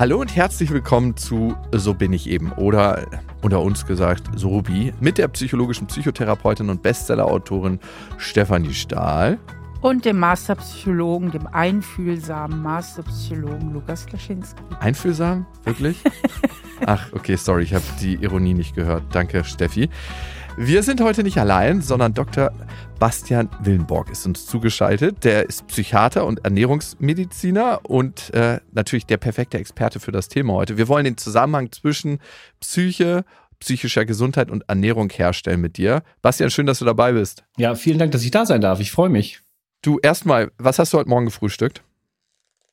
Hallo und herzlich willkommen zu So bin ich eben oder unter uns gesagt Sobi mit der psychologischen Psychotherapeutin und Bestsellerautorin Stefanie Stahl. Und dem Masterpsychologen, dem einfühlsamen Masterpsychologen Lukas Klaschinski. Einfühlsam? Wirklich? Ach, okay, sorry, ich habe die Ironie nicht gehört. Danke, Steffi. Wir sind heute nicht allein, sondern Dr. Bastian Willenborg ist uns zugeschaltet. Der ist Psychiater und Ernährungsmediziner und äh, natürlich der perfekte Experte für das Thema heute. Wir wollen den Zusammenhang zwischen Psyche, psychischer Gesundheit und Ernährung herstellen mit dir. Bastian, schön, dass du dabei bist. Ja, vielen Dank, dass ich da sein darf. Ich freue mich. Du, erstmal, was hast du heute Morgen gefrühstückt?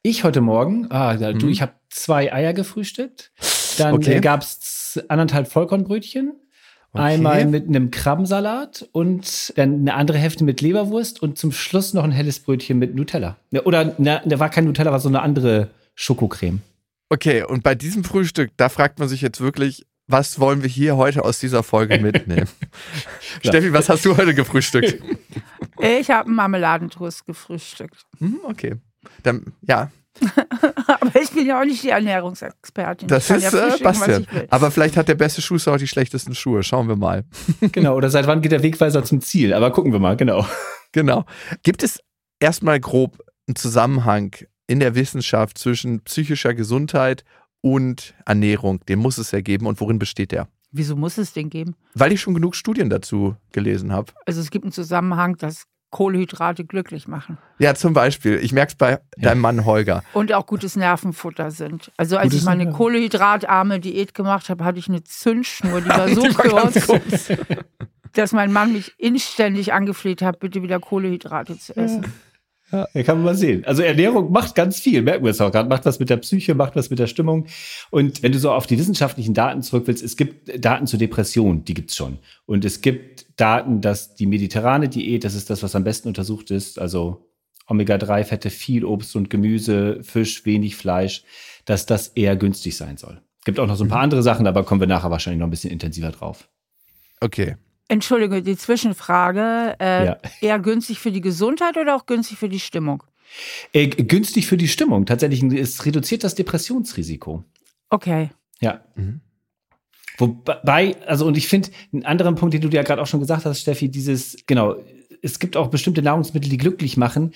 Ich heute Morgen, ah, du, mhm. ich habe zwei Eier gefrühstückt. Dann okay. gab es anderthalb Vollkornbrötchen Okay. Einmal mit einem Krabbensalat und dann eine andere Hälfte mit Leberwurst und zum Schluss noch ein helles Brötchen mit Nutella. Oder ne, da war kein Nutella, war so eine andere Schokocreme. Okay, und bei diesem Frühstück, da fragt man sich jetzt wirklich, was wollen wir hier heute aus dieser Folge mitnehmen? Steffi, was hast du heute gefrühstückt? Ich habe einen Marmeladentoast gefrühstückt. Hm, okay. Dann, ja, aber ich bin ja auch nicht die Ernährungsexpertin. Das ist ja äh, Bastian. Aber vielleicht hat der beste Schuster auch die schlechtesten Schuhe. Schauen wir mal. genau, oder seit wann geht der Wegweiser zum Ziel? Aber gucken wir mal, genau. Genau. Gibt es erstmal grob einen Zusammenhang in der Wissenschaft zwischen psychischer Gesundheit und Ernährung? Den muss es ja geben. Und worin besteht der? Wieso muss es den geben? Weil ich schon genug Studien dazu gelesen habe. Also es gibt einen Zusammenhang, dass Kohlehydrate glücklich machen. Ja, zum Beispiel. Ich merke es bei ja. deinem Mann Holger. Und auch gutes Nervenfutter sind. Also als gutes ich meine kohlehydratarme Diät gemacht habe, hatte ich eine Zündschnur, die war so kurz, dass mein Mann mich inständig angefleht hat, bitte wieder Kohlehydrate zu essen. Ja. Ja, kann man mal sehen. Also Ernährung macht ganz viel, merken wir es auch gerade. Macht was mit der Psyche, macht was mit der Stimmung. Und wenn du so auf die wissenschaftlichen Daten zurück willst, es gibt Daten zur Depression, die gibt's schon. Und es gibt Daten, dass die mediterrane Diät, das ist das, was am besten untersucht ist, also Omega-3-Fette, viel Obst und Gemüse, Fisch, wenig Fleisch, dass das eher günstig sein soll. Es gibt auch noch so ein paar mhm. andere Sachen, aber kommen wir nachher wahrscheinlich noch ein bisschen intensiver drauf. Okay. Entschuldige, die Zwischenfrage. Äh, ja. Eher günstig für die Gesundheit oder auch günstig für die Stimmung? Äh, günstig für die Stimmung. Tatsächlich, es reduziert das Depressionsrisiko. Okay. Ja. Mhm. Wobei, also, und ich finde, einen anderen Punkt, den du ja gerade auch schon gesagt hast, Steffi, dieses, genau, es gibt auch bestimmte Nahrungsmittel, die glücklich machen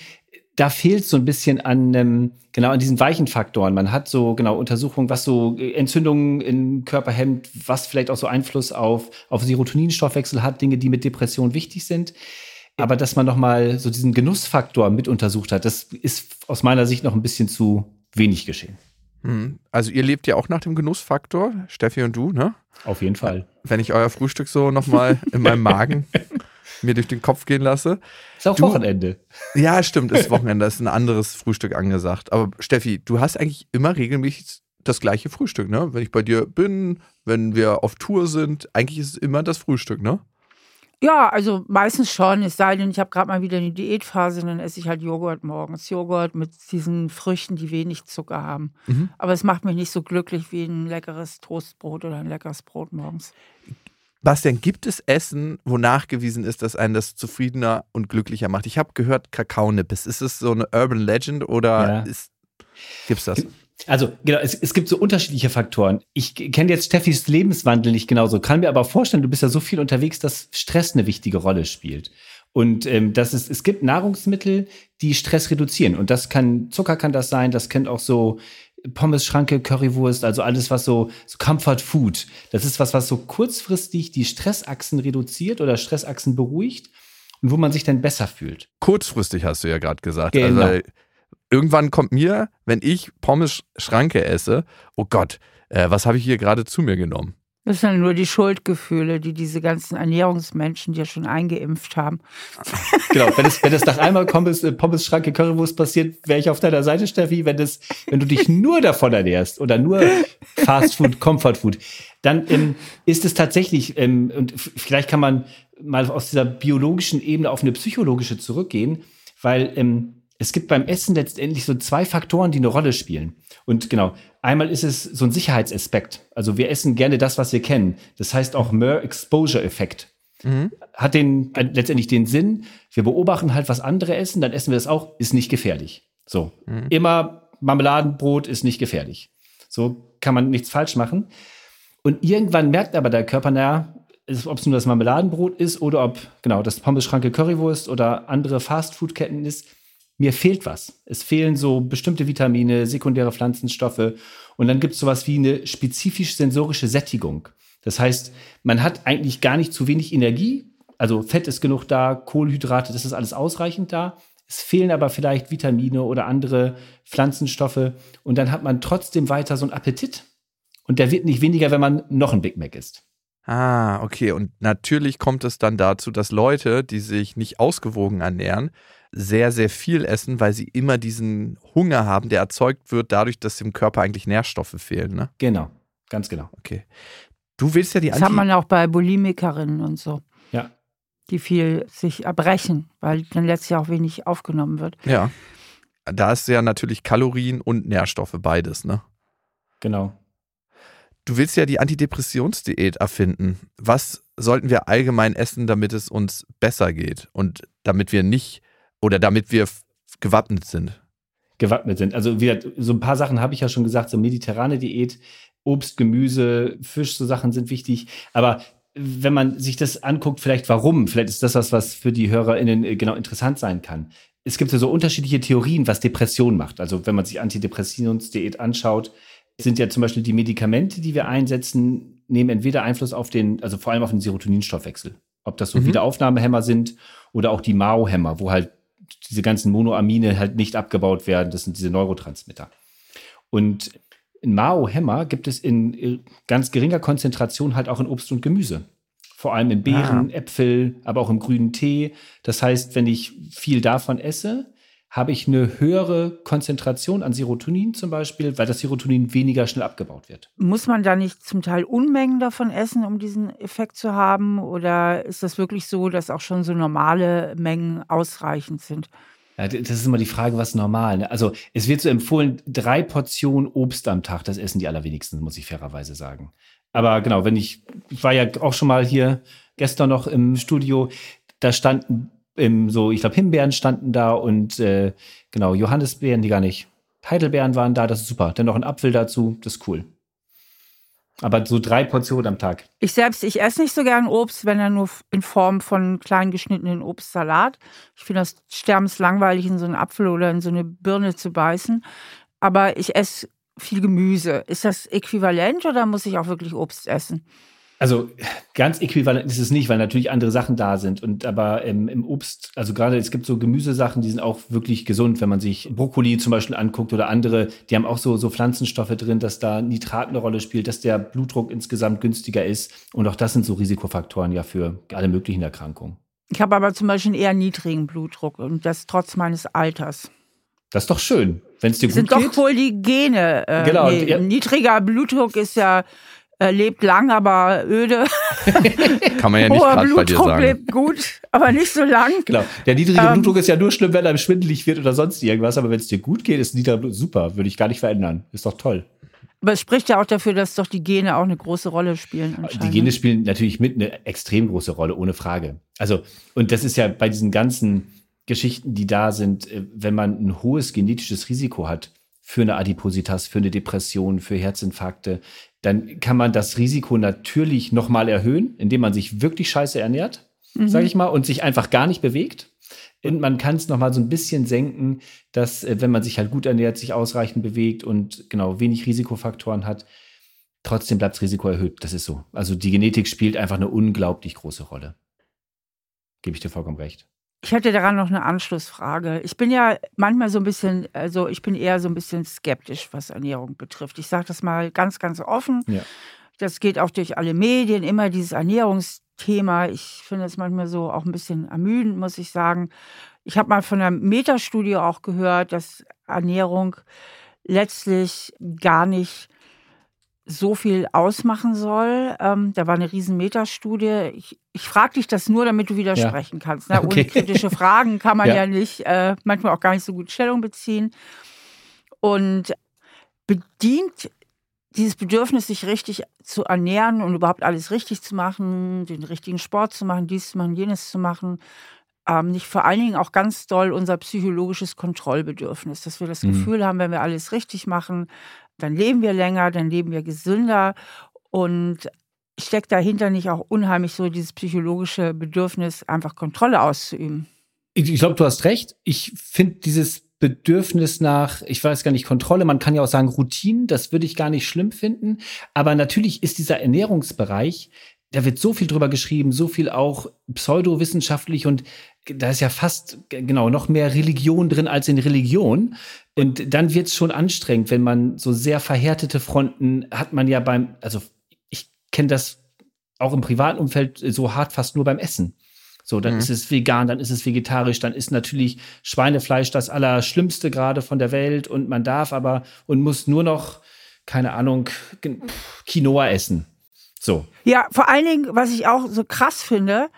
da fehlt so ein bisschen an ähm, genau an diesen weichen Faktoren. Man hat so genau Untersuchungen, was so äh, Entzündungen im Körper hemmt, was vielleicht auch so Einfluss auf auf Serotoninstoffwechsel hat, Dinge, die mit Depression wichtig sind. Aber dass man noch mal so diesen Genussfaktor mit untersucht hat, das ist aus meiner Sicht noch ein bisschen zu wenig geschehen. Hm. Also ihr lebt ja auch nach dem Genussfaktor, Steffi und du, ne? Auf jeden Fall. Wenn ich euer Frühstück so noch mal in meinem Magen mir durch den Kopf gehen lasse. Ist auch du, Wochenende. Ja, stimmt, ist Wochenende, ist ein anderes Frühstück angesagt. Aber Steffi, du hast eigentlich immer regelmäßig das gleiche Frühstück, ne? Wenn ich bei dir bin, wenn wir auf Tour sind, eigentlich ist es immer das Frühstück, ne? Ja, also meistens schon. Es sei denn, ich habe gerade mal wieder eine Diätphase, dann esse ich halt Joghurt morgens. Joghurt mit diesen Früchten, die wenig Zucker haben. Mhm. Aber es macht mich nicht so glücklich wie ein leckeres Toastbrot oder ein leckeres Brot morgens. Bastian, gibt es Essen, wo nachgewiesen ist, dass einen das zufriedener und glücklicher macht? Ich habe gehört, Kakaonippes. Ist es so eine Urban Legend oder ja. gibt es das? Also, genau, es, es gibt so unterschiedliche Faktoren. Ich kenne jetzt Steffis Lebenswandel nicht genauso, kann mir aber vorstellen, du bist ja so viel unterwegs, dass Stress eine wichtige Rolle spielt. Und ähm, das ist, es gibt Nahrungsmittel, die Stress reduzieren. Und das kann, Zucker kann das sein, das kennt auch so Pommes, Schranke, Currywurst, also alles, was so, so Comfort Food. Das ist was, was so kurzfristig die Stressachsen reduziert oder Stressachsen beruhigt und wo man sich dann besser fühlt. Kurzfristig hast du ja gerade gesagt. Genau. Also, irgendwann kommt mir, wenn ich Pommes Schranke esse, oh Gott, äh, was habe ich hier gerade zu mir genommen? Das sind nur die Schuldgefühle, die diese ganzen Ernährungsmenschen ja schon eingeimpft haben. Genau, wenn es, wenn es nach einmal Pommes, äh, Pommes Schranke Currywurst passiert, wäre ich auf deiner Seite, Steffi. Wenn, das, wenn du dich nur davon ernährst oder nur Fast Food, Comfort Food, dann ähm, ist es tatsächlich, ähm, und vielleicht kann man mal aus dieser biologischen Ebene auf eine psychologische zurückgehen, weil ähm, es gibt beim Essen letztendlich so zwei Faktoren, die eine Rolle spielen. Und genau, einmal ist es so ein Sicherheitsaspekt. Also wir essen gerne das, was wir kennen. Das heißt auch More Exposure Effekt. Mhm. Hat den äh, letztendlich den Sinn, wir beobachten halt, was andere essen, dann essen wir das auch, ist nicht gefährlich. So. Mhm. Immer Marmeladenbrot ist nicht gefährlich. So kann man nichts falsch machen. Und irgendwann merkt aber der Körper, naja, ob es nur das Marmeladenbrot ist oder ob, genau, das Pommes-Schranke Currywurst oder andere Fastfood-Ketten ist, mir fehlt was. Es fehlen so bestimmte Vitamine, sekundäre Pflanzenstoffe und dann gibt es sowas wie eine spezifisch sensorische Sättigung. Das heißt, man hat eigentlich gar nicht zu wenig Energie, also Fett ist genug da, Kohlenhydrate, das ist alles ausreichend da. Es fehlen aber vielleicht Vitamine oder andere Pflanzenstoffe und dann hat man trotzdem weiter so einen Appetit und der wird nicht weniger, wenn man noch ein Big Mac isst. Ah, okay. Und natürlich kommt es dann dazu, dass Leute, die sich nicht ausgewogen ernähren, sehr, sehr viel essen, weil sie immer diesen Hunger haben, der erzeugt wird dadurch, dass dem Körper eigentlich Nährstoffe fehlen. Ne? Genau, ganz genau. Okay. Du willst ja die Das hat man auch bei Bulimikerinnen und so. Ja. Die viel sich erbrechen, weil dann letztlich auch wenig aufgenommen wird. Ja. Da ist ja natürlich Kalorien und Nährstoffe, beides, ne? Genau. Du willst ja die Antidepressionsdiät erfinden. Was sollten wir allgemein essen, damit es uns besser geht und damit wir nicht oder damit wir gewappnet sind? Gewappnet sind. Also wieder, so ein paar Sachen habe ich ja schon gesagt, so mediterrane Diät, Obst, Gemüse, Fisch, so Sachen sind wichtig. Aber wenn man sich das anguckt, vielleicht warum, vielleicht ist das was, was für die HörerInnen äh, genau interessant sein kann. Es gibt ja so unterschiedliche Theorien, was Depression macht. Also wenn man sich Antidepressionsdiät anschaut, sind ja zum Beispiel die Medikamente, die wir einsetzen, nehmen entweder Einfluss auf den, also vor allem auf den Serotoninstoffwechsel. Ob das so mhm. Wiederaufnahmehämmer sind oder auch die Mao-Hämmer, wo halt diese ganzen Monoamine halt nicht abgebaut werden. Das sind diese Neurotransmitter. Und in Mao-Hämmer gibt es in äh, ganz geringer Konzentration halt auch in Obst und Gemüse. Vor allem in Beeren, ah. Äpfel, aber auch im grünen Tee. Das heißt, wenn ich viel davon esse, habe ich eine höhere Konzentration an Serotonin zum Beispiel, weil das Serotonin weniger schnell abgebaut wird. Muss man da nicht zum Teil Unmengen davon essen, um diesen Effekt zu haben? Oder ist das wirklich so, dass auch schon so normale Mengen ausreichend sind? Ja, das ist immer die Frage, was normal. Ne? Also es wird so empfohlen, drei Portionen Obst am Tag. Das essen die allerwenigsten, muss ich fairerweise sagen. Aber genau, wenn ich, ich war ja auch schon mal hier gestern noch im Studio, da standen im, so, ich glaube, Himbeeren standen da und äh, genau, Johannisbeeren, die gar nicht. Heidelbeeren waren da, das ist super. Dann noch ein Apfel dazu, das ist cool. Aber so drei Portionen am Tag. Ich selbst, ich esse nicht so gern Obst, wenn er nur in Form von klein geschnittenen Obstsalat. Ich finde das sterbenslangweilig, in so einen Apfel oder in so eine Birne zu beißen. Aber ich esse viel Gemüse. Ist das äquivalent oder muss ich auch wirklich Obst essen? Also ganz äquivalent ist es nicht, weil natürlich andere Sachen da sind. Und aber im, im Obst, also gerade es gibt so Gemüsesachen, die sind auch wirklich gesund, wenn man sich Brokkoli zum Beispiel anguckt oder andere, die haben auch so, so Pflanzenstoffe drin, dass da Nitrat eine Rolle spielt, dass der Blutdruck insgesamt günstiger ist. Und auch das sind so Risikofaktoren ja für alle möglichen Erkrankungen. Ich habe aber zum Beispiel einen eher niedrigen Blutdruck und das trotz meines Alters. Das ist doch schön, wenn es dir gut sind geht. Sind doch wohl die Gene. Äh, genau. Nee, ja. Niedriger Blutdruck ist ja lebt lang, aber öde. Kann man ja nicht gerade bei dir sagen. lebt gut, aber nicht so lang. Genau. Der niedrige ähm, Blutdruck ist ja nur schlimm, wenn einem schwindelig wird oder sonst irgendwas. Aber wenn es dir gut geht, ist niedriger Blutdruck super. Würde ich gar nicht verändern. Ist doch toll. Aber es spricht ja auch dafür, dass doch die Gene auch eine große Rolle spielen. Die Gene spielen natürlich mit eine extrem große Rolle, ohne Frage. Also, und das ist ja bei diesen ganzen Geschichten, die da sind, äh, wenn man ein hohes genetisches Risiko hat für eine Adipositas, für eine Depression, für Herzinfarkte, dann kann man das Risiko natürlich nochmal erhöhen, indem man sich wirklich scheiße ernährt, mhm. sage ich mal, und sich einfach gar nicht bewegt. Und man kann es nochmal so ein bisschen senken, dass, äh, wenn man sich halt gut ernährt, sich ausreichend bewegt und genau wenig Risikofaktoren hat, trotzdem bleibt das Risiko erhöht. Das ist so. Also die Genetik spielt einfach eine unglaublich große Rolle. Gebe ich dir vollkommen recht. Ich hätte daran noch eine Anschlussfrage. Ich bin ja manchmal so ein bisschen, also ich bin eher so ein bisschen skeptisch, was Ernährung betrifft. Ich sage das mal ganz, ganz offen. Ja. Das geht auch durch alle Medien, immer dieses Ernährungsthema. Ich finde es manchmal so auch ein bisschen ermüdend, muss ich sagen. Ich habe mal von einer Metastudie auch gehört, dass Ernährung letztlich gar nicht so viel ausmachen soll. Ähm, da war eine riesen Metastudie. Ich, ich frage dich das nur, damit du widersprechen ja. kannst. Ne? Ohne kritische Fragen kann man ja, ja nicht, äh, manchmal auch gar nicht so gut Stellung beziehen. Und bedient dieses Bedürfnis, sich richtig zu ernähren und überhaupt alles richtig zu machen, den richtigen Sport zu machen, dies zu machen, jenes zu machen, ähm, nicht vor allen Dingen auch ganz doll unser psychologisches Kontrollbedürfnis, dass wir das mhm. Gefühl haben, wenn wir alles richtig machen, dann leben wir länger, dann leben wir gesünder und steckt dahinter nicht auch unheimlich so dieses psychologische Bedürfnis, einfach Kontrolle auszuüben? Ich, ich glaube, du hast recht. Ich finde dieses Bedürfnis nach, ich weiß gar nicht, Kontrolle, man kann ja auch sagen Routinen, das würde ich gar nicht schlimm finden. Aber natürlich ist dieser Ernährungsbereich, da wird so viel drüber geschrieben, so viel auch pseudowissenschaftlich und da ist ja fast genau noch mehr Religion drin als in Religion. Und dann wird es schon anstrengend, wenn man so sehr verhärtete Fronten hat man ja beim, also kenne das auch im privaten Umfeld so hart fast nur beim Essen. So, dann mhm. ist es vegan, dann ist es vegetarisch, dann ist natürlich Schweinefleisch das Allerschlimmste gerade von der Welt und man darf aber und muss nur noch, keine Ahnung, Quinoa essen. So. Ja, vor allen Dingen, was ich auch so krass finde,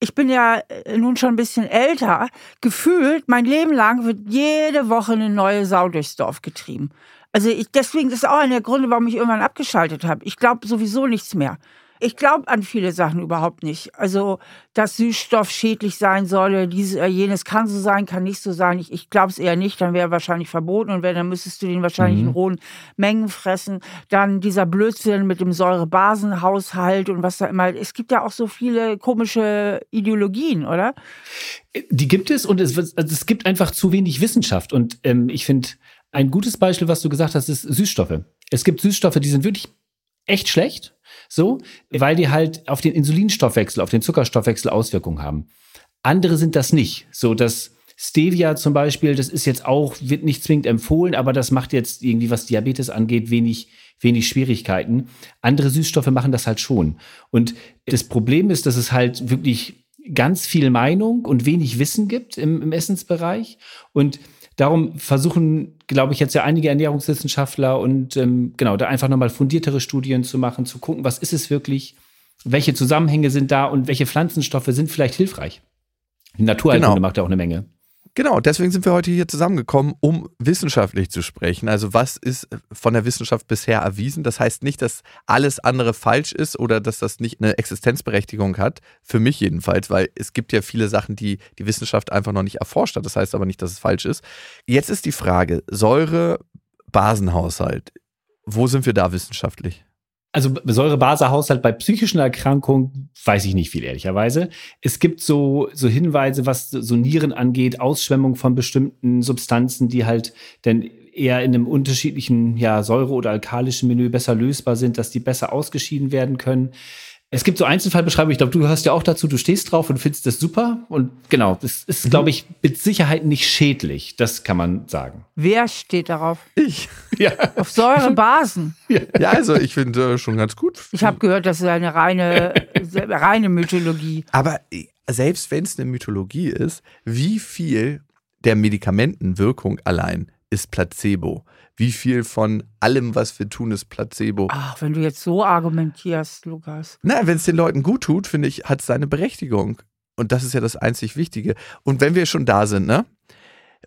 ich bin ja äh, nun schon ein bisschen älter, gefühlt, mein Leben lang wird jede Woche eine neue Sau durchs Dorf getrieben. Also ich, deswegen ist auch einer der Gründe, warum ich irgendwann abgeschaltet habe. Ich glaube sowieso nichts mehr. Ich glaube an viele Sachen überhaupt nicht. Also, dass Süßstoff schädlich sein solle, dieses, äh, jenes kann so sein, kann nicht so sein. Ich, ich glaube es eher nicht, dann wäre wahrscheinlich verboten und wenn, dann müsstest du den wahrscheinlich mhm. in hohen Mengen fressen. Dann dieser Blödsinn mit dem Säurebasenhaushalt und was da immer. Es gibt ja auch so viele komische Ideologien, oder? Die gibt es und es, also es gibt einfach zu wenig Wissenschaft. Und ähm, ich finde, ein gutes Beispiel, was du gesagt hast, ist Süßstoffe. Es gibt Süßstoffe, die sind wirklich echt schlecht so, weil die halt auf den Insulinstoffwechsel, auf den Zuckerstoffwechsel Auswirkungen haben. Andere sind das nicht. So, das Stevia zum Beispiel, das ist jetzt auch, wird nicht zwingend empfohlen, aber das macht jetzt irgendwie, was Diabetes angeht, wenig, wenig Schwierigkeiten. Andere Süßstoffe machen das halt schon. Und das Problem ist, dass es halt wirklich ganz viel Meinung und wenig Wissen gibt im, im Essensbereich. Und darum versuchen, glaube ich, jetzt ja einige Ernährungswissenschaftler und ähm, genau, da einfach nochmal fundiertere Studien zu machen, zu gucken, was ist es wirklich, welche Zusammenhänge sind da und welche Pflanzenstoffe sind vielleicht hilfreich. Die Naturheilkunde genau. macht ja auch eine Menge. Genau, deswegen sind wir heute hier zusammengekommen, um wissenschaftlich zu sprechen. Also was ist von der Wissenschaft bisher erwiesen? Das heißt nicht, dass alles andere falsch ist oder dass das nicht eine Existenzberechtigung hat. Für mich jedenfalls, weil es gibt ja viele Sachen, die die Wissenschaft einfach noch nicht erforscht hat. Das heißt aber nicht, dass es falsch ist. Jetzt ist die Frage, Säure-Basenhaushalt. Wo sind wir da wissenschaftlich? Also Säurebasehaushalt bei psychischen Erkrankungen weiß ich nicht viel, ehrlicherweise. Es gibt so, so Hinweise, was so Nieren angeht, Ausschwemmung von bestimmten Substanzen, die halt dann eher in einem unterschiedlichen ja, Säure- oder alkalischen Menü besser lösbar sind, dass die besser ausgeschieden werden können. Es gibt so Einzelfallbeschreibungen, ich glaube, du gehörst ja auch dazu, du stehst drauf und findest das super. Und genau, das ist, mhm. glaube ich, mit Sicherheit nicht schädlich, das kann man sagen. Wer steht darauf? Ich. Ja. Auf Säurebasen. Ja, ja also ich finde äh, schon ganz gut. Ich habe gehört, das ist eine reine, reine Mythologie. Aber äh, selbst wenn es eine Mythologie ist, wie viel der Medikamentenwirkung allein ist Placebo? Wie viel von allem, was wir tun, ist Placebo? Ach, wenn du jetzt so argumentierst, Lukas. Na, wenn es den Leuten gut tut, finde ich, hat es seine Berechtigung. Und das ist ja das einzig Wichtige. Und wenn wir schon da sind, ne?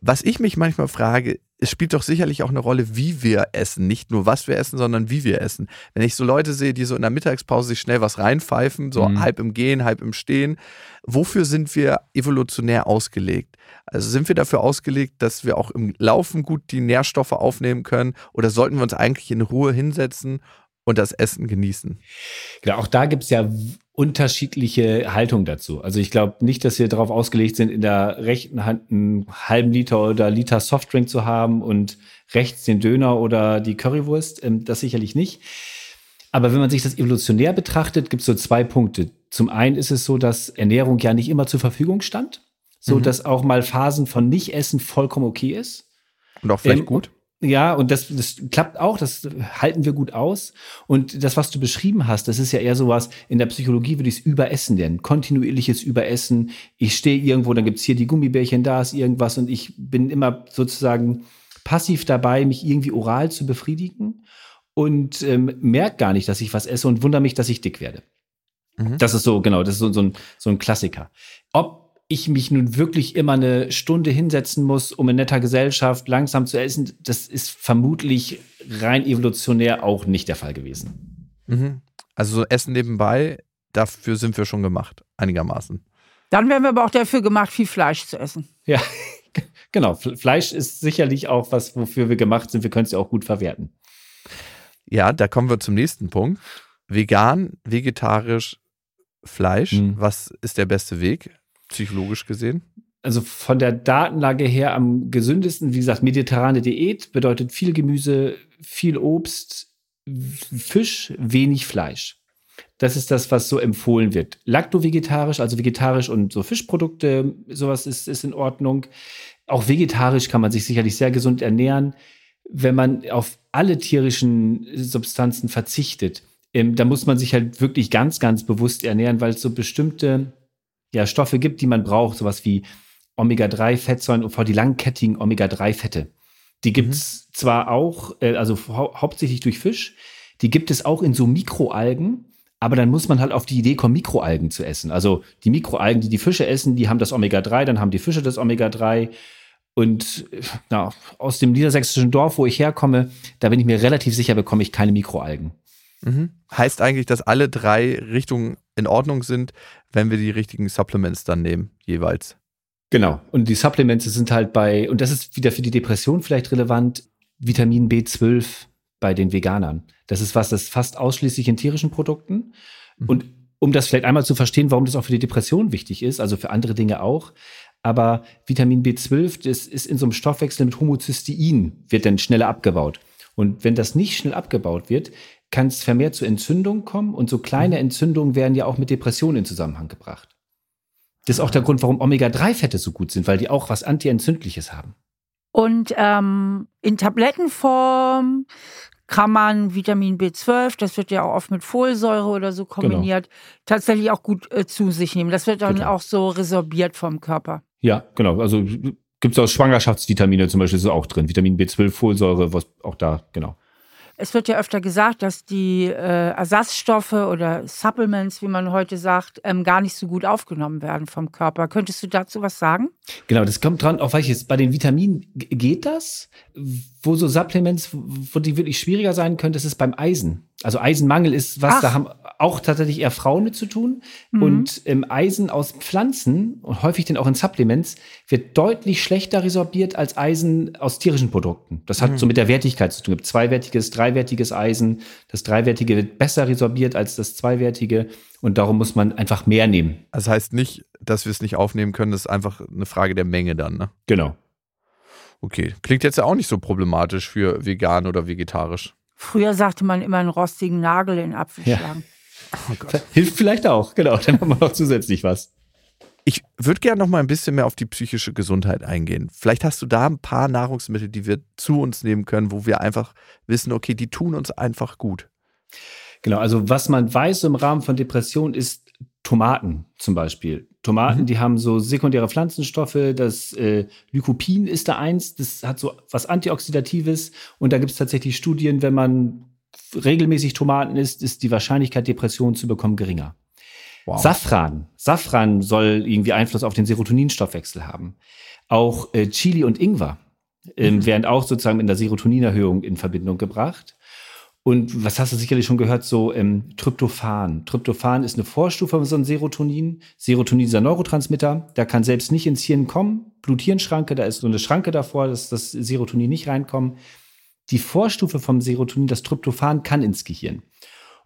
Was ich mich manchmal frage, es spielt doch sicherlich auch eine Rolle, wie wir essen. Nicht nur, was wir essen, sondern wie wir essen. Wenn ich so Leute sehe, die so in der Mittagspause sich schnell was reinpfeifen, so mhm. halb im Gehen, halb im Stehen, wofür sind wir evolutionär ausgelegt? Also sind wir dafür ausgelegt, dass wir auch im Laufen gut die Nährstoffe aufnehmen können oder sollten wir uns eigentlich in Ruhe hinsetzen und das Essen genießen? Genau, auch da gibt es ja unterschiedliche Haltungen dazu. Also ich glaube nicht, dass wir darauf ausgelegt sind, in der rechten Hand einen halben Liter oder Liter Softdrink zu haben und rechts den Döner oder die Currywurst. Ähm, das sicherlich nicht. Aber wenn man sich das evolutionär betrachtet, gibt es so zwei Punkte. Zum einen ist es so, dass Ernährung ja nicht immer zur Verfügung stand so mhm. dass auch mal Phasen von Nicht-Essen vollkommen okay ist. Und auch vielleicht ähm, gut. Ja, und das, das klappt auch, das halten wir gut aus. Und das, was du beschrieben hast, das ist ja eher sowas, in der Psychologie würde ich es Überessen nennen. Kontinuierliches Überessen. Ich stehe irgendwo, dann gibt's hier die Gummibärchen, da ist irgendwas und ich bin immer sozusagen passiv dabei, mich irgendwie oral zu befriedigen und ähm, merke gar nicht, dass ich was esse und wundere mich, dass ich dick werde. Mhm. Das ist so, genau, das ist so, so, ein, so ein Klassiker. Ob ich mich nun wirklich immer eine Stunde hinsetzen muss, um in netter Gesellschaft langsam zu essen, das ist vermutlich rein evolutionär auch nicht der Fall gewesen. Mhm. Also so Essen nebenbei, dafür sind wir schon gemacht, einigermaßen. Dann werden wir aber auch dafür gemacht, viel Fleisch zu essen. Ja, genau. Fleisch ist sicherlich auch was, wofür wir gemacht sind. Wir können es ja auch gut verwerten. Ja, da kommen wir zum nächsten Punkt. Vegan, vegetarisch, Fleisch. Mhm. Was ist der beste Weg, psychologisch gesehen? Also von der Datenlage her am gesündesten, wie gesagt, mediterrane Diät bedeutet viel Gemüse, viel Obst, Fisch, wenig Fleisch. Das ist das, was so empfohlen wird. Lacto-vegetarisch, also vegetarisch und so Fischprodukte, sowas ist, ist in Ordnung. Auch vegetarisch kann man sich sicherlich sehr gesund ernähren. Wenn man auf alle tierischen Substanzen verzichtet, ähm, da muss man sich halt wirklich ganz, ganz bewusst ernähren, weil es so bestimmte ja, Stoffe gibt, die man braucht, sowas wie Omega-3-Fettsäuren und vor die langkettigen Omega-3-Fette. Die gibt es mhm. zwar auch, äh, also hau hauptsächlich durch Fisch, die gibt es auch in so Mikroalgen, aber dann muss man halt auf die Idee kommen, Mikroalgen zu essen. Also die Mikroalgen, die die Fische essen, die haben das Omega-3, dann haben die Fische das Omega-3. Und na, aus dem niedersächsischen Dorf, wo ich herkomme, da bin ich mir relativ sicher, bekomme ich keine Mikroalgen. Mhm. Heißt eigentlich, dass alle drei Richtungen in Ordnung sind, wenn wir die richtigen Supplements dann nehmen, jeweils. Genau. Und die Supplements sind halt bei, und das ist wieder für die Depression vielleicht relevant, Vitamin B12 bei den Veganern. Das ist was, das fast ausschließlich in tierischen Produkten. Mhm. Und um das vielleicht einmal zu verstehen, warum das auch für die Depression wichtig ist, also für andere Dinge auch. Aber Vitamin B12, das ist in so einem Stoffwechsel mit Homozystein, wird dann schneller abgebaut. Und wenn das nicht schnell abgebaut wird, kann es vermehrt zu Entzündungen kommen. Und so kleine mhm. Entzündungen werden ja auch mit Depressionen in Zusammenhang gebracht. Das ist auch der Grund, warum Omega-3-Fette so gut sind, weil die auch was Antientzündliches haben. Und ähm, in Tablettenform kann man Vitamin B12, das wird ja auch oft mit Folsäure oder so genau. kombiniert, genau. tatsächlich auch gut äh, zu sich nehmen. Das wird dann genau. auch so resorbiert vom Körper. Ja, genau. Also gibt es auch Schwangerschaftsvitamine zum Beispiel, ist auch drin. Vitamin B12, Folsäure, was auch da, genau. Es wird ja öfter gesagt, dass die äh, Ersatzstoffe oder Supplements, wie man heute sagt, ähm, gar nicht so gut aufgenommen werden vom Körper. Könntest du dazu was sagen? Genau, das kommt dran, auf welches. Bei den Vitaminen geht das. Wo so Supplements, wo die wirklich schwieriger sein können, das ist beim Eisen. Also Eisenmangel ist was, Ach. da haben auch tatsächlich eher Frauen mit zu tun. Mhm. Und ähm, Eisen aus Pflanzen und häufig dann auch in Supplements wird deutlich schlechter resorbiert als Eisen aus tierischen Produkten. Das hat mhm. so mit der Wertigkeit zu tun. Es gibt zweiwertiges, dreiwertiges Eisen. Das dreiwertige wird besser resorbiert als das zweiwertige. Und darum muss man einfach mehr nehmen. Das heißt nicht, dass wir es nicht aufnehmen können. Das ist einfach eine Frage der Menge dann, ne? Genau. Okay. Klingt jetzt ja auch nicht so problematisch für vegan oder vegetarisch. Früher sagte man immer einen rostigen Nagel in Apfel ja. schlagen. Oh Hilft vielleicht auch, genau. Dann haben wir noch zusätzlich was. Ich würde gerne noch mal ein bisschen mehr auf die psychische Gesundheit eingehen. Vielleicht hast du da ein paar Nahrungsmittel, die wir zu uns nehmen können, wo wir einfach wissen, okay, die tun uns einfach gut. Genau, also was man weiß im Rahmen von Depression ist Tomaten zum Beispiel. Tomaten, mhm. die haben so sekundäre Pflanzenstoffe, das äh, Lycopin ist da eins, das hat so was Antioxidatives und da gibt es tatsächlich Studien, wenn man regelmäßig Tomaten isst, ist die Wahrscheinlichkeit, Depressionen zu bekommen, geringer. Wow. Safran. Safran soll irgendwie Einfluss auf den Serotoninstoffwechsel haben. Auch äh, Chili und Ingwer ähm, mhm. werden auch sozusagen in der Serotoninerhöhung in Verbindung gebracht. Und was hast du sicherlich schon gehört, so ähm, Tryptophan. Tryptophan ist eine Vorstufe von so einem Serotonin. Serotonin ist ein Neurotransmitter, der kann selbst nicht ins Hirn kommen. Blut-Hirn-Schranke, da ist so eine Schranke davor, dass das Serotonin nicht reinkommt. Die Vorstufe vom Serotonin, das Tryptophan, kann ins Gehirn.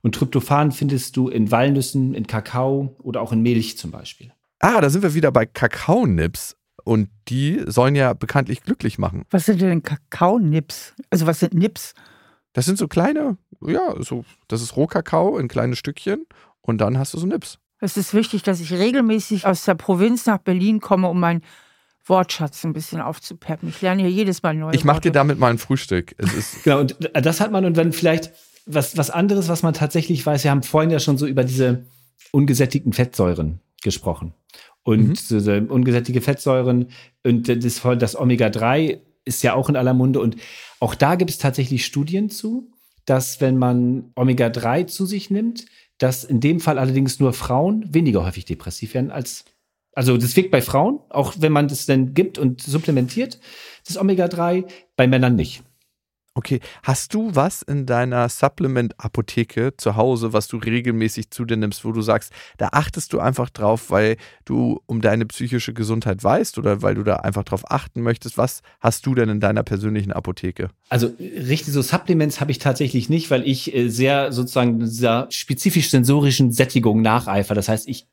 Und Tryptophan findest du in Walnüssen, in Kakao oder auch in Milch zum Beispiel. Ah, da sind wir wieder bei Kakaonips. Und die sollen ja bekanntlich glücklich machen. Was sind denn Kakaonips? Also was sind Nips? Das sind so kleine, ja, so, das ist Rohkakao in kleine Stückchen und dann hast du so Nips. Es ist wichtig, dass ich regelmäßig aus der Provinz nach Berlin komme, um mein Wortschatz ein bisschen aufzupeppen. Ich lerne hier jedes Mal neu. Ich mache dir damit mal ein Frühstück. Es ist genau, und das hat man und wenn vielleicht was, was anderes, was man tatsächlich weiß, wir haben vorhin ja schon so über diese ungesättigten Fettsäuren gesprochen. Und mhm. diese ungesättigte Fettsäuren und das, das Omega-3 ist ja auch in aller Munde. Und auch da gibt es tatsächlich Studien zu, dass wenn man Omega-3 zu sich nimmt, dass in dem Fall allerdings nur Frauen weniger häufig depressiv werden als also das wirkt bei Frauen, auch wenn man das dann gibt und supplementiert, das Omega-3, bei Männern nicht. Okay, hast du was in deiner Supplement-Apotheke zu Hause, was du regelmäßig zu dir nimmst, wo du sagst, da achtest du einfach drauf, weil du um deine psychische Gesundheit weißt oder weil du da einfach drauf achten möchtest? Was hast du denn in deiner persönlichen Apotheke? Also richtig so Supplements habe ich tatsächlich nicht, weil ich äh, sehr sozusagen dieser spezifisch sensorischen Sättigung nacheifer. Das heißt, ich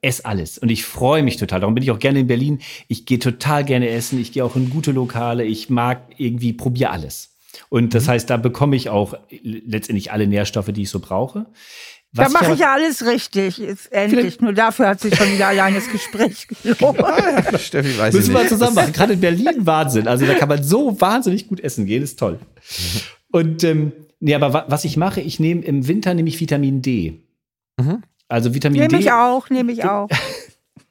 esse alles und ich freue mich total. Darum bin ich auch gerne in Berlin. Ich gehe total gerne essen. Ich gehe auch in gute Lokale. Ich mag irgendwie, probiere alles. Und das mhm. heißt, da bekomme ich auch letztendlich alle Nährstoffe, die ich so brauche. Was da mache ich ja alles richtig, ist endlich. Nur dafür hat sich schon wieder allein das Gespräch gelohnt. Steffi weiß Müssen wir zusammen machen. Gerade in Berlin Wahnsinn. Also da kann man so wahnsinnig gut essen gehen, ist toll. Und ähm, nee, aber was ich mache, ich nehme im Winter nämlich Vitamin D. Mhm. Also Vitamin nehm D. Nehme ich auch, nehme ich auch.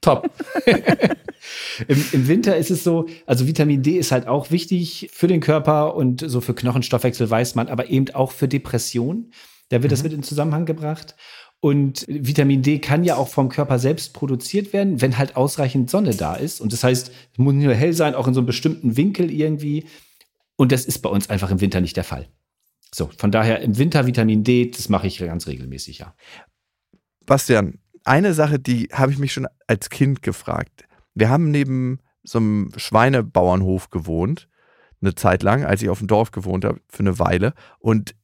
Top. Im, Im Winter ist es so, also Vitamin D ist halt auch wichtig für den Körper und so für Knochenstoffwechsel weiß man, aber eben auch für Depression. Da wird mhm. das mit in Zusammenhang gebracht. Und Vitamin D kann ja auch vom Körper selbst produziert werden, wenn halt ausreichend Sonne da ist. Und das heißt, es muss nicht nur hell sein, auch in so einem bestimmten Winkel irgendwie. Und das ist bei uns einfach im Winter nicht der Fall. So, von daher im Winter Vitamin D, das mache ich ganz regelmäßig, ja. Bastian, eine Sache, die habe ich mich schon als Kind gefragt. Wir haben neben so einem Schweinebauernhof gewohnt, eine Zeit lang, als ich auf dem Dorf gewohnt habe, für eine Weile. Und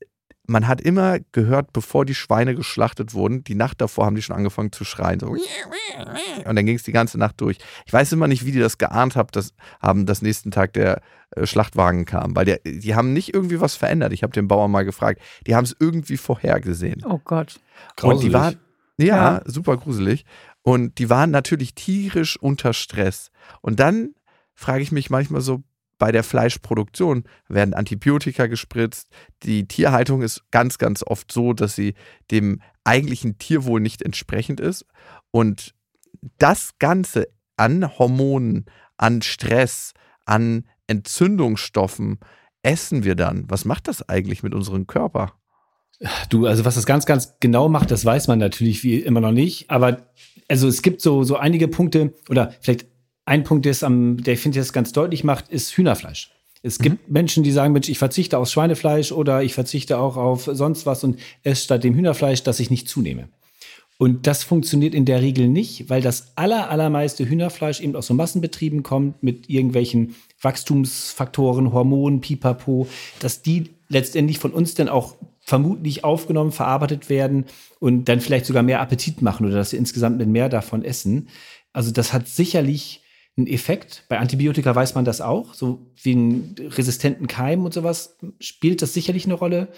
man hat immer gehört, bevor die Schweine geschlachtet wurden, die Nacht davor haben die schon angefangen zu schreien. So. Und dann ging es die ganze Nacht durch. Ich weiß immer nicht, wie die das geahnt haben, dass, haben, dass nächsten Tag der äh, Schlachtwagen kam, weil der, die haben nicht irgendwie was verändert. Ich habe den Bauern mal gefragt. Die haben es irgendwie vorhergesehen. Oh Gott. Grauselig. Und die waren, ja, ja, super gruselig. Und die waren natürlich tierisch unter Stress. Und dann frage ich mich manchmal so, bei der Fleischproduktion werden Antibiotika gespritzt. Die Tierhaltung ist ganz, ganz oft so, dass sie dem eigentlichen Tierwohl nicht entsprechend ist. Und das Ganze an Hormonen, an Stress, an Entzündungsstoffen essen wir dann. Was macht das eigentlich mit unserem Körper? Du, also was das ganz, ganz genau macht, das weiß man natürlich wie immer noch nicht. Aber also es gibt so, so einige Punkte oder vielleicht ein Punkt, der, am, der ich finde, das ganz deutlich macht, ist Hühnerfleisch. Es gibt mhm. Menschen, die sagen, Mensch, ich verzichte auf Schweinefleisch oder ich verzichte auch auf sonst was und esse statt dem Hühnerfleisch, dass ich nicht zunehme. Und das funktioniert in der Regel nicht, weil das aller, allermeiste Hühnerfleisch eben aus so Massenbetrieben kommt mit irgendwelchen Wachstumsfaktoren, Hormonen, Pipapo, dass die letztendlich von uns dann auch vermutlich aufgenommen, verarbeitet werden und dann vielleicht sogar mehr Appetit machen oder dass wir insgesamt mit mehr davon essen. Also das hat sicherlich einen Effekt. Bei Antibiotika weiß man das auch, so wie einen resistenten Keim und sowas spielt das sicherlich eine Rolle.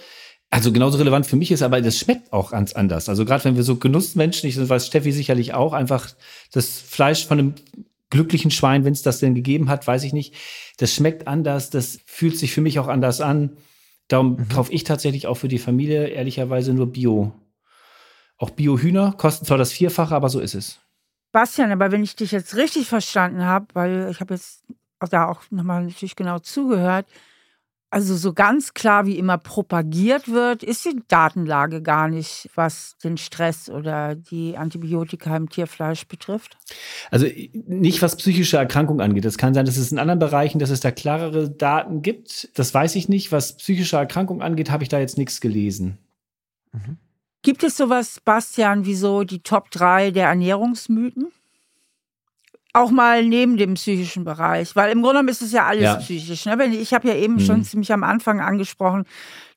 Also genauso relevant für mich ist, aber das schmeckt auch ganz anders. Also gerade wenn wir so Genussmenschen, ich weiß Steffi sicherlich auch, einfach das Fleisch von einem glücklichen Schwein, wenn es das denn gegeben hat, weiß ich nicht. Das schmeckt anders, das fühlt sich für mich auch anders an. Darum mhm. kaufe ich tatsächlich auch für die Familie ehrlicherweise nur Bio. Auch Bio-Hühner kosten zwar das Vierfache, aber so ist es. Bastian, aber wenn ich dich jetzt richtig verstanden habe, weil ich habe jetzt da auch nochmal natürlich genau zugehört, also so ganz klar wie immer propagiert wird, ist die Datenlage gar nicht, was den Stress oder die Antibiotika im Tierfleisch betrifft? Also nicht, was psychische Erkrankungen angeht. Es kann sein, dass es in anderen Bereichen, dass es da klarere Daten gibt. Das weiß ich nicht. Was psychische Erkrankungen angeht, habe ich da jetzt nichts gelesen. Mhm. Gibt es sowas, Bastian, wie so die Top 3 der Ernährungsmythen? Auch mal neben dem psychischen Bereich, weil im Grunde genommen ist es ja alles ja. psychisch. Ne? Ich habe ja eben mhm. schon ziemlich am Anfang angesprochen,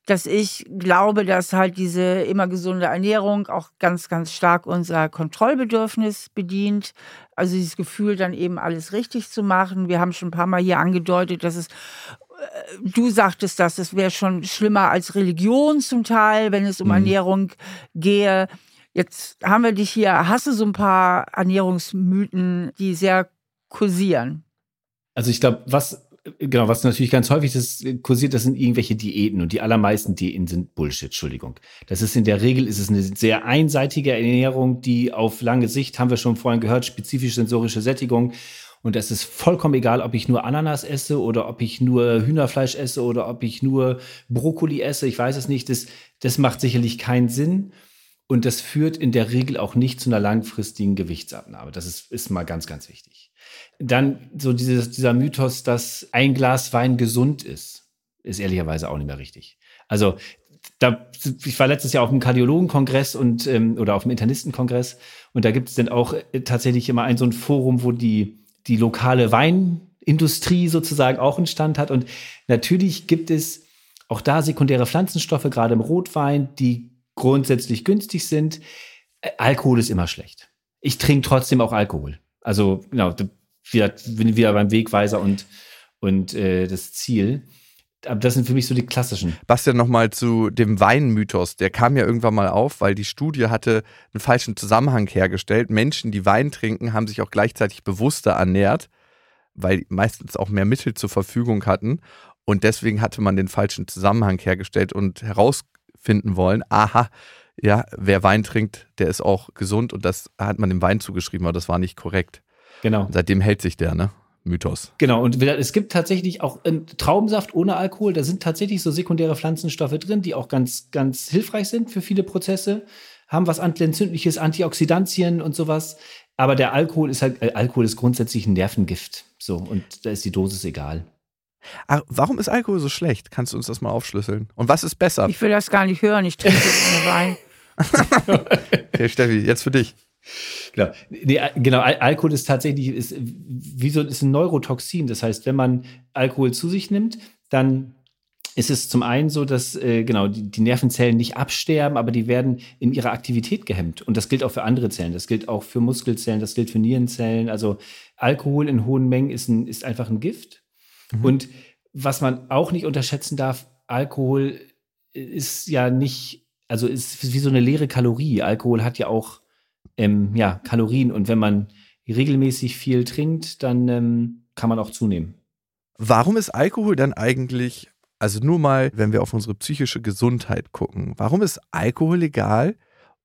dass ich glaube, dass halt diese immer gesunde Ernährung auch ganz, ganz stark unser Kontrollbedürfnis bedient. Also dieses Gefühl, dann eben alles richtig zu machen. Wir haben schon ein paar Mal hier angedeutet, dass es äh, du sagtest das, es wäre schon schlimmer als Religion zum Teil, wenn es um mhm. Ernährung gehe. Jetzt haben wir dich hier. Hast du so ein paar Ernährungsmythen, die sehr kursieren? Also ich glaube, was genau, was natürlich ganz häufig das kursiert, das sind irgendwelche Diäten und die allermeisten Diäten sind Bullshit, Entschuldigung. Das ist in der Regel ist es eine sehr einseitige Ernährung, die auf lange Sicht, haben wir schon vorhin gehört, spezifisch sensorische Sättigung. Und es ist vollkommen egal, ob ich nur Ananas esse oder ob ich nur Hühnerfleisch esse oder ob ich nur Brokkoli esse. Ich weiß es nicht. Das, das macht sicherlich keinen Sinn. Und das führt in der Regel auch nicht zu einer langfristigen Gewichtsabnahme. Das ist, ist mal ganz, ganz wichtig. Dann so dieses, dieser Mythos, dass ein Glas Wein gesund ist. ist ehrlicherweise auch nicht mehr richtig. Also da, ich war letztes Jahr auf einem Kardiologenkongress und ähm, oder auf dem Internistenkongress und da gibt es dann auch äh, tatsächlich immer ein so ein Forum, wo die die lokale Weinindustrie sozusagen auch einen Stand hat und natürlich gibt es auch da sekundäre Pflanzenstoffe, gerade im Rotwein, die grundsätzlich günstig sind. Äh, Alkohol ist immer schlecht. Ich trinke trotzdem auch Alkohol. Also genau, wieder, wieder beim Wegweiser und und äh, das Ziel aber das sind für mich so die klassischen. Bastian, nochmal zu dem Weinmythos. Der kam ja irgendwann mal auf, weil die Studie hatte einen falschen Zusammenhang hergestellt. Menschen, die Wein trinken, haben sich auch gleichzeitig bewusster ernährt, weil meistens auch mehr Mittel zur Verfügung hatten. Und deswegen hatte man den falschen Zusammenhang hergestellt und herausfinden wollen, aha, ja, wer Wein trinkt, der ist auch gesund und das hat man dem Wein zugeschrieben, aber das war nicht korrekt. Genau. Und seitdem hält sich der, ne? Mythos. Genau, und es gibt tatsächlich auch Traubensaft ohne Alkohol. Da sind tatsächlich so sekundäre Pflanzenstoffe drin, die auch ganz, ganz hilfreich sind für viele Prozesse. Haben was Antientzündliches, Antioxidantien und sowas. Aber der Alkohol ist halt, äh, Alkohol ist grundsätzlich ein Nervengift. So, und da ist die Dosis egal. Warum ist Alkohol so schlecht? Kannst du uns das mal aufschlüsseln? Und was ist besser? Ich will das gar nicht hören. Ich trinke ohne Wein. okay, Steffi, jetzt für dich. Genau, nee, genau Al Alkohol ist tatsächlich ist, wie so, ist ein Neurotoxin. Das heißt, wenn man Alkohol zu sich nimmt, dann ist es zum einen so, dass äh, genau die, die, Nervenzellen nicht absterben, aber die werden in ihrer Aktivität gehemmt. Und das gilt auch für andere Zellen. Das gilt auch für Muskelzellen, das gilt für Nierenzellen. Also Alkohol in hohen Mengen ist, ein, ist einfach ein Gift. Mhm. Und was man auch nicht unterschätzen darf, Alkohol ist ja nicht, also ist wie so eine leere Kalorie. Alkohol hat ja auch ähm, ja, Kalorien. Und wenn man regelmäßig viel trinkt, dann ähm, kann man auch zunehmen. Warum ist Alkohol dann eigentlich, also nur mal, wenn wir auf unsere psychische Gesundheit gucken, warum ist Alkohol legal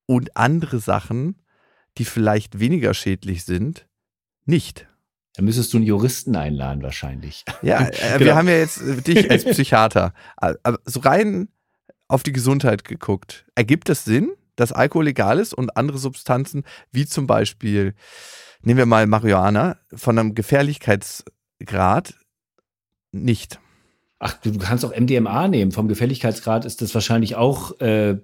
und andere Sachen, die vielleicht weniger schädlich sind, nicht? Da müsstest du einen Juristen einladen, wahrscheinlich. Ja, äh, genau. wir haben ja jetzt äh, dich als Psychiater. Aber so rein auf die Gesundheit geguckt, ergibt das Sinn? dass Alkohol legal ist und andere Substanzen, wie zum Beispiel, nehmen wir mal Marihuana, von einem Gefährlichkeitsgrad nicht. Ach, du kannst auch MDMA nehmen. Vom Gefährlichkeitsgrad ist das wahrscheinlich auch äh,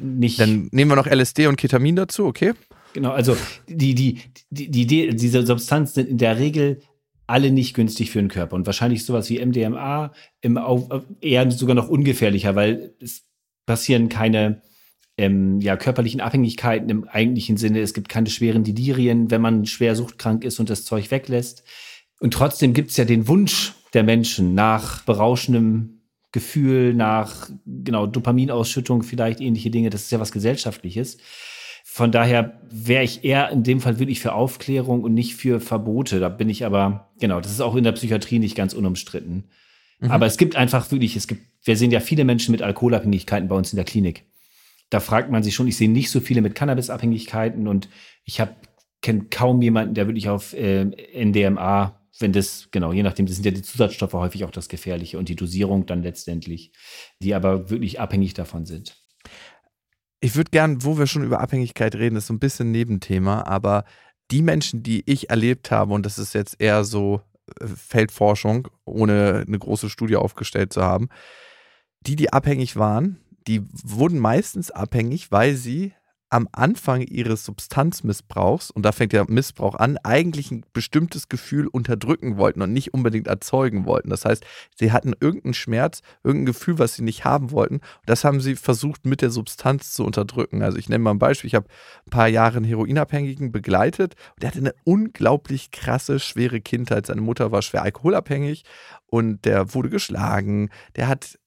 nicht. Dann nehmen wir noch LSD und Ketamin dazu, okay? Genau, also die, die, die, die, diese Substanzen sind in der Regel alle nicht günstig für den Körper und wahrscheinlich sowas wie MDMA im, eher sogar noch ungefährlicher, weil es passieren keine ähm, ja, körperlichen Abhängigkeiten im eigentlichen Sinne. Es gibt keine schweren Delirien, wenn man schwer suchtkrank ist und das Zeug weglässt. Und trotzdem gibt es ja den Wunsch der Menschen nach berauschendem Gefühl, nach genau Dopaminausschüttung, vielleicht ähnliche Dinge. Das ist ja was Gesellschaftliches. Von daher wäre ich eher in dem Fall wirklich für Aufklärung und nicht für Verbote. Da bin ich aber, genau, das ist auch in der Psychiatrie nicht ganz unumstritten. Mhm. Aber es gibt einfach wirklich, es gibt, wir sehen ja viele Menschen mit Alkoholabhängigkeiten bei uns in der Klinik da fragt man sich schon, ich sehe nicht so viele mit Cannabisabhängigkeiten und ich habe kenne kaum jemanden, der wirklich auf äh, NDMA, wenn das, genau, je nachdem, das sind ja die Zusatzstoffe häufig auch das Gefährliche und die Dosierung dann letztendlich, die aber wirklich abhängig davon sind. Ich würde gern, wo wir schon über Abhängigkeit reden, ist so ein bisschen Nebenthema, aber die Menschen, die ich erlebt habe, und das ist jetzt eher so äh, Feldforschung, ohne eine große Studie aufgestellt zu haben, die, die abhängig waren, die wurden meistens abhängig, weil sie am Anfang ihres Substanzmissbrauchs, und da fängt der Missbrauch an, eigentlich ein bestimmtes Gefühl unterdrücken wollten und nicht unbedingt erzeugen wollten. Das heißt, sie hatten irgendeinen Schmerz, irgendein Gefühl, was sie nicht haben wollten. Das haben sie versucht, mit der Substanz zu unterdrücken. Also ich nenne mal ein Beispiel. Ich habe ein paar Jahre einen Heroinabhängigen begleitet und der hatte eine unglaublich krasse, schwere Kindheit. Seine Mutter war schwer alkoholabhängig und der wurde geschlagen. Der hat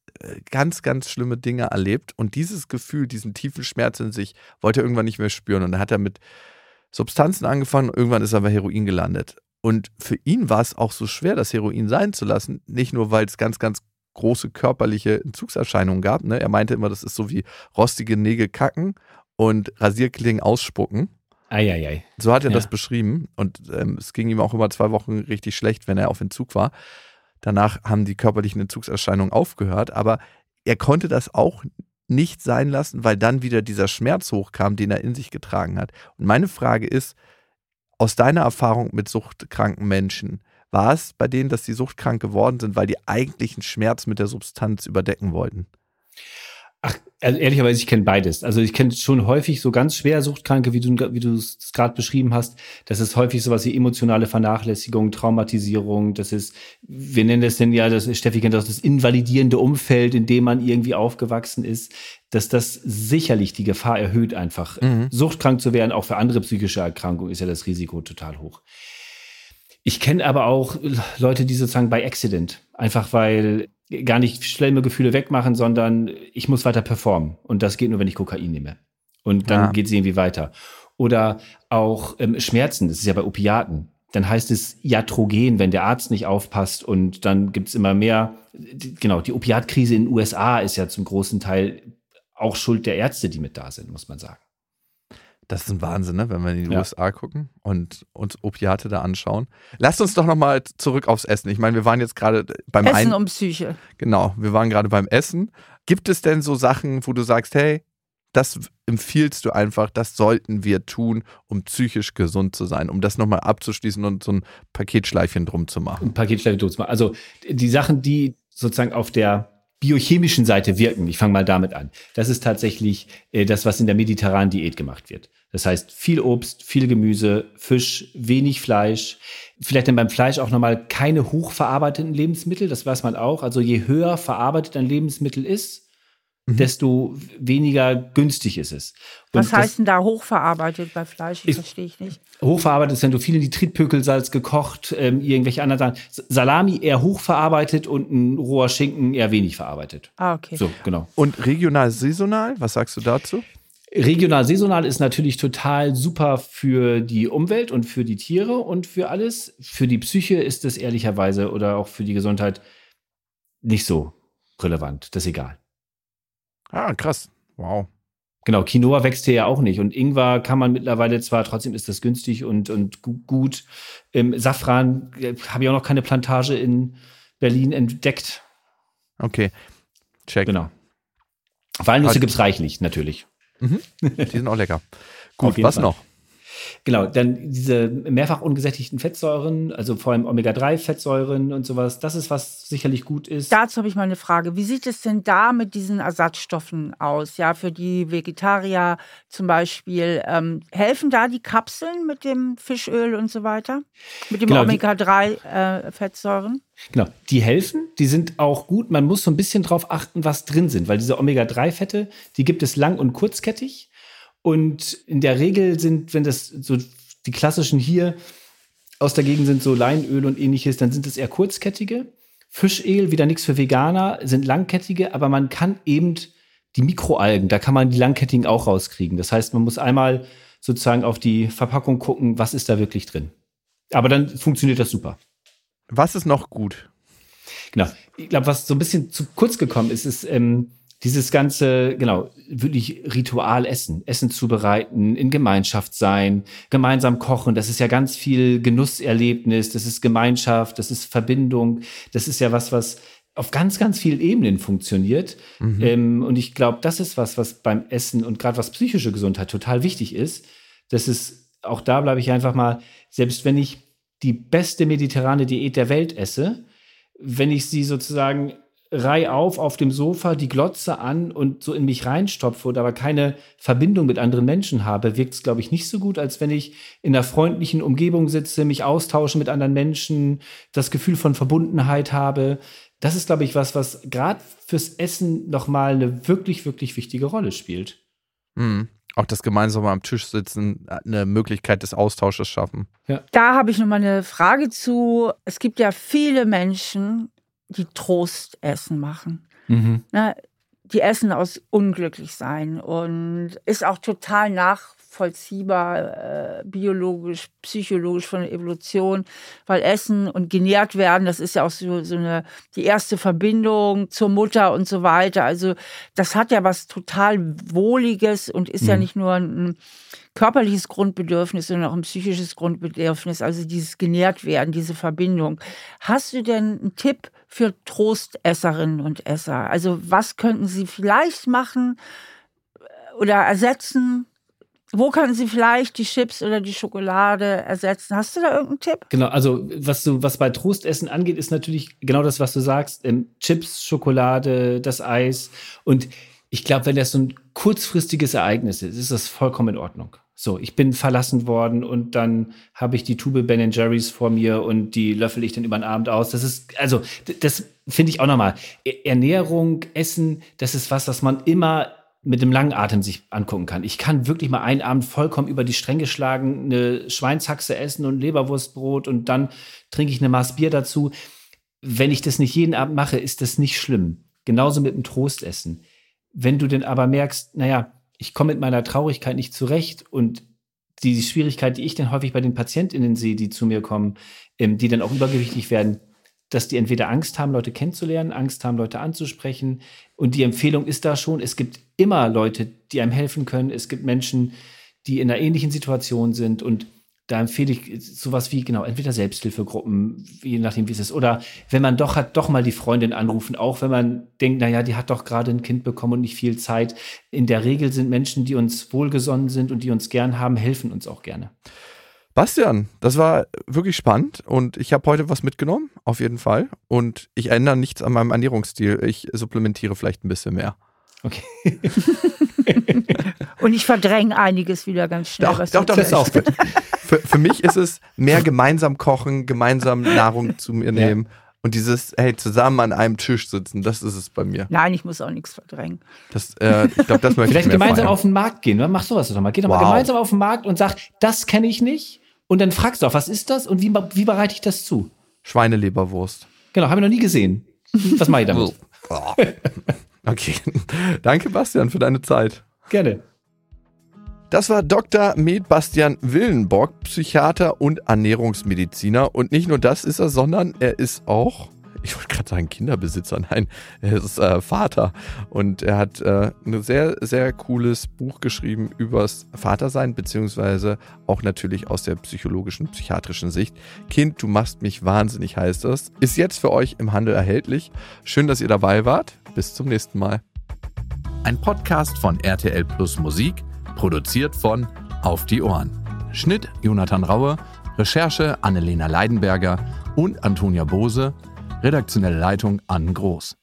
ganz, ganz schlimme Dinge erlebt und dieses Gefühl, diesen tiefen Schmerz in sich, wollte er irgendwann nicht mehr spüren. Und dann hat er mit Substanzen angefangen, irgendwann ist er bei Heroin gelandet. Und für ihn war es auch so schwer, das Heroin sein zu lassen, nicht nur, weil es ganz, ganz große körperliche Entzugserscheinungen gab. Ne? Er meinte immer, das ist so wie rostige Nägel kacken und Rasierklingen ausspucken. Eieiei. So hat er ja. das beschrieben. Und ähm, es ging ihm auch immer zwei Wochen richtig schlecht, wenn er auf Entzug war. Danach haben die körperlichen Entzugserscheinungen aufgehört, aber er konnte das auch nicht sein lassen, weil dann wieder dieser Schmerz hochkam, den er in sich getragen hat. Und meine Frage ist, aus deiner Erfahrung mit suchtkranken Menschen, war es bei denen, dass sie suchtkrank geworden sind, weil die eigentlichen Schmerz mit der Substanz überdecken wollten? Ach, also ehrlicherweise, ich kenne beides. Also ich kenne schon häufig so ganz schwer Suchtkranke, wie du, wie du es gerade beschrieben hast. Das ist häufig sowas wie emotionale Vernachlässigung, Traumatisierung. Das ist, wir nennen das denn ja, das Steffi kennt das, das invalidierende Umfeld, in dem man irgendwie aufgewachsen ist, dass das sicherlich die Gefahr erhöht einfach. Mhm. Suchtkrank zu werden, auch für andere psychische Erkrankungen, ist ja das Risiko total hoch. Ich kenne aber auch Leute, die sozusagen bei Accident, einfach weil gar nicht schlimme Gefühle wegmachen, sondern ich muss weiter performen. Und das geht nur, wenn ich Kokain nehme. Und dann ja. geht es irgendwie weiter. Oder auch ähm, Schmerzen, das ist ja bei Opiaten. Dann heißt es Iatrogen, wenn der Arzt nicht aufpasst und dann gibt es immer mehr. Genau, die Opiatkrise in den USA ist ja zum großen Teil auch Schuld der Ärzte, die mit da sind, muss man sagen. Das ist ein Wahnsinn, ne? wenn wir in die ja. USA gucken und uns Opiate da anschauen. Lasst uns doch nochmal zurück aufs Essen. Ich meine, wir waren jetzt gerade beim Essen Ein um Psyche. Genau, wir waren gerade beim Essen. Gibt es denn so Sachen, wo du sagst, hey, das empfiehlst du einfach, das sollten wir tun, um psychisch gesund zu sein, um das nochmal abzuschließen und so ein Paketschleifchen drum zu machen? Ein Paketschleifchen drum zu machen. Also die Sachen, die sozusagen auf der biochemischen Seite wirken, ich fange mal damit an, das ist tatsächlich äh, das, was in der mediterranen Diät gemacht wird. Das heißt, viel Obst, viel Gemüse, Fisch, wenig Fleisch. Vielleicht dann beim Fleisch auch nochmal keine hochverarbeiteten Lebensmittel, das weiß man auch. Also je höher verarbeitet ein Lebensmittel ist, mhm. desto weniger günstig ist es. Und Was heißt denn da hochverarbeitet bei Fleisch? Ich verstehe ich nicht. Hochverarbeitet sind so viele Nitritpökelsalz gekocht, ähm, irgendwelche anderen Sachen. Salami eher hochverarbeitet und ein roher Schinken eher wenig verarbeitet. Ah, okay. So, genau. Und regional, saisonal, was sagst du dazu? Regional, saisonal ist natürlich total super für die Umwelt und für die Tiere und für alles. Für die Psyche ist es ehrlicherweise oder auch für die Gesundheit nicht so relevant. Das ist egal. Ah, krass. Wow. Genau, Quinoa wächst hier ja auch nicht. Und Ingwer kann man mittlerweile zwar, trotzdem ist das günstig und, und gut. Ähm, Safran äh, habe ich auch noch keine Plantage in Berlin entdeckt. Okay, check. Genau. Walnüsse gibt es reichlich, natürlich. Mhm. Die sind auch lecker. Gut, was Fall. noch? Genau, dann diese mehrfach ungesättigten Fettsäuren, also vor allem Omega-3-Fettsäuren und sowas, das ist, was sicherlich gut ist. Dazu habe ich mal eine Frage. Wie sieht es denn da mit diesen Ersatzstoffen aus? Ja, für die Vegetarier zum Beispiel. Ähm, helfen da die Kapseln mit dem Fischöl und so weiter? Mit dem genau, Omega-3-Fettsäuren? Äh, genau, die helfen, die sind auch gut. Man muss so ein bisschen drauf achten, was drin sind, weil diese Omega-3-Fette, die gibt es lang- und kurzkettig. Und in der Regel sind, wenn das so die klassischen hier aus der Gegend sind, so Leinöl und ähnliches, dann sind es eher kurzkettige. Fischöl, wieder nichts für Veganer, sind langkettige, aber man kann eben die Mikroalgen, da kann man die langkettigen auch rauskriegen. Das heißt, man muss einmal sozusagen auf die Verpackung gucken, was ist da wirklich drin. Aber dann funktioniert das super. Was ist noch gut? Genau. Ich glaube, was so ein bisschen zu kurz gekommen ist, ist, ähm, dieses ganze, genau, wirklich Ritual essen, Essen zubereiten, in Gemeinschaft sein, gemeinsam kochen, das ist ja ganz viel Genusserlebnis, das ist Gemeinschaft, das ist Verbindung, das ist ja was, was auf ganz, ganz vielen Ebenen funktioniert. Mhm. Ähm, und ich glaube, das ist was, was beim Essen und gerade was psychische Gesundheit total wichtig ist. Das ist, auch da bleibe ich einfach mal, selbst wenn ich die beste mediterrane Diät der Welt esse, wenn ich sie sozusagen Reih auf auf dem Sofa, die Glotze an und so in mich reinstopfe und aber keine Verbindung mit anderen Menschen habe, wirkt es, glaube ich, nicht so gut, als wenn ich in einer freundlichen Umgebung sitze, mich austausche mit anderen Menschen, das Gefühl von Verbundenheit habe. Das ist, glaube ich, was, was gerade fürs Essen nochmal eine wirklich, wirklich wichtige Rolle spielt. Mhm. Auch das gemeinsame am Tisch sitzen, eine Möglichkeit des Austausches schaffen. Ja. Da habe ich nochmal eine Frage zu. Es gibt ja viele Menschen, die Trostessen machen. Mhm. Ne, die essen aus Unglücklichsein und ist auch total nachvollziehbar, äh, biologisch, psychologisch von der Evolution, weil Essen und genährt werden, das ist ja auch so, so eine, die erste Verbindung zur Mutter und so weiter. Also das hat ja was total Wohliges und ist mhm. ja nicht nur ein körperliches Grundbedürfnis, sondern auch ein psychisches Grundbedürfnis, also dieses genährt werden, diese Verbindung. Hast du denn einen Tipp für Trostesserinnen und Esser? Also was könnten sie vielleicht machen oder ersetzen, wo kann sie vielleicht die Chips oder die Schokolade ersetzen? Hast du da irgendeinen Tipp? Genau, also was du, was bei Trostessen angeht, ist natürlich genau das, was du sagst. Ähm, Chips, Schokolade, das Eis. Und ich glaube, wenn das so ein kurzfristiges Ereignis ist, ist das vollkommen in Ordnung. So, ich bin verlassen worden und dann habe ich die Tube Ben Jerry's vor mir und die löffel ich dann über den Abend aus. Das ist, also, das finde ich auch nochmal. Ernährung, Essen, das ist was, was man immer mit dem langen Atem sich angucken kann. Ich kann wirklich mal einen Abend vollkommen über die Stränge schlagen, eine Schweinshaxe essen und Leberwurstbrot und dann trinke ich eine Maß Bier dazu. Wenn ich das nicht jeden Abend mache, ist das nicht schlimm. Genauso mit dem Trostessen. Wenn du denn aber merkst, naja, ich komme mit meiner Traurigkeit nicht zurecht und die Schwierigkeit, die ich dann häufig bei den PatientInnen sehe, die zu mir kommen, ähm, die dann auch übergewichtig werden, dass die entweder Angst haben, Leute kennenzulernen, Angst haben, Leute anzusprechen. Und die Empfehlung ist da schon, es gibt immer Leute, die einem helfen können. Es gibt Menschen, die in einer ähnlichen Situation sind. Und da empfehle ich sowas wie, genau, entweder Selbsthilfegruppen, je nachdem, wie es ist. Oder wenn man doch hat, doch mal die Freundin anrufen, auch wenn man denkt, naja, die hat doch gerade ein Kind bekommen und nicht viel Zeit. In der Regel sind Menschen, die uns wohlgesonnen sind und die uns gern haben, helfen uns auch gerne. Bastian, das war wirklich spannend und ich habe heute was mitgenommen, auf jeden Fall. Und ich ändere nichts an meinem Ernährungsstil. Ich supplementiere vielleicht ein bisschen mehr. Okay. und ich verdränge einiges wieder ganz schnell. Doch, doch, doch, das ist auch gut. Für, für mich ist es mehr gemeinsam kochen, gemeinsam Nahrung zu mir nehmen. Ja. Und dieses, hey, zusammen an einem Tisch sitzen, das ist es bei mir. Nein, ich muss auch nichts verdrängen. Das, äh, ich glaube, das möchte Vielleicht ich gemeinsam feiern. auf den Markt gehen. Mach sowas doch mal. Geh doch wow. mal gemeinsam auf den Markt und sag, das kenne ich nicht. Und dann fragst du auch, was ist das und wie, wie bereite ich das zu? Schweineleberwurst. Genau, habe ich noch nie gesehen. Was mache ich damit? okay. Danke, Bastian, für deine Zeit. Gerne. Das war Dr. Med Bastian Willenborg, Psychiater und Ernährungsmediziner. Und nicht nur das ist er, sondern er ist auch ich wollte gerade sagen Kinderbesitzer, nein, er ist äh, Vater und er hat äh, ein sehr, sehr cooles Buch geschrieben übers Vatersein, beziehungsweise auch natürlich aus der psychologischen, psychiatrischen Sicht. Kind, du machst mich wahnsinnig heißt das. Ist jetzt für euch im Handel erhältlich. Schön, dass ihr dabei wart. Bis zum nächsten Mal. Ein Podcast von RTL Plus Musik, produziert von Auf die Ohren. Schnitt Jonathan Raue, Recherche Annelena Leidenberger und Antonia Bose. Redaktionelle Leitung Ann Groß.